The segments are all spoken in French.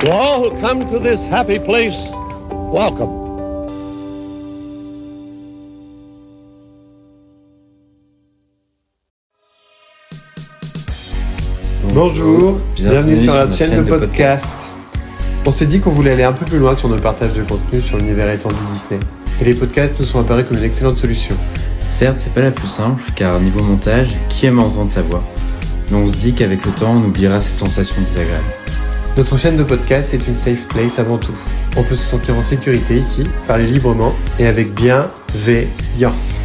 To all who come to this happy place, welcome. Bonjour, bienvenue, sur notre chaîne, de, podcast. On s'est dit qu'on voulait aller un peu plus loin sur nos partages de contenu sur l'univers étendu Disney. Et les podcasts nous sont apparus comme une excellente solution. Certes, c'est pas la plus simple, car niveau montage, qui aime entendre sa voix? Mais on se dit qu'avec le temps, on oubliera cette sensation désagréable. Notre chaîne de podcast est une safe place avant tout. On peut se sentir en sécurité ici, parler librement et avec bienveillance.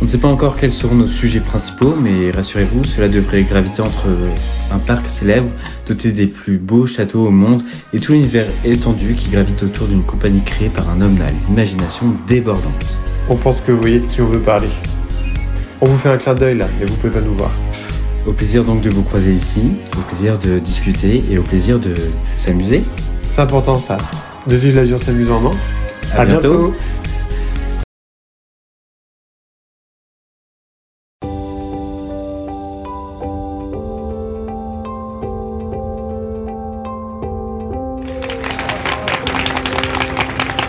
On ne sait pas encore quels seront nos sujets principaux, mais rassurez-vous, cela devrait graviter entre un parc célèbre, doté des plus beaux châteaux au monde, et tout l'univers étendu qui gravite autour d'une compagnie créée par un homme à l'imagination débordante. On pense que vous voyez de qui on veut parler. On vous fait un clin d'œil là, mais vous pouvez pas nous voir. Au plaisir donc de vous croiser ici, au plaisir de discuter et au plaisir de s'amuser. C'est important ça, de vivre la vie en s'amusant, non? À, bientôt.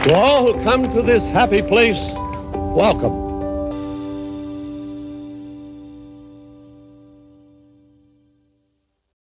To all who come to this happy place, welcome.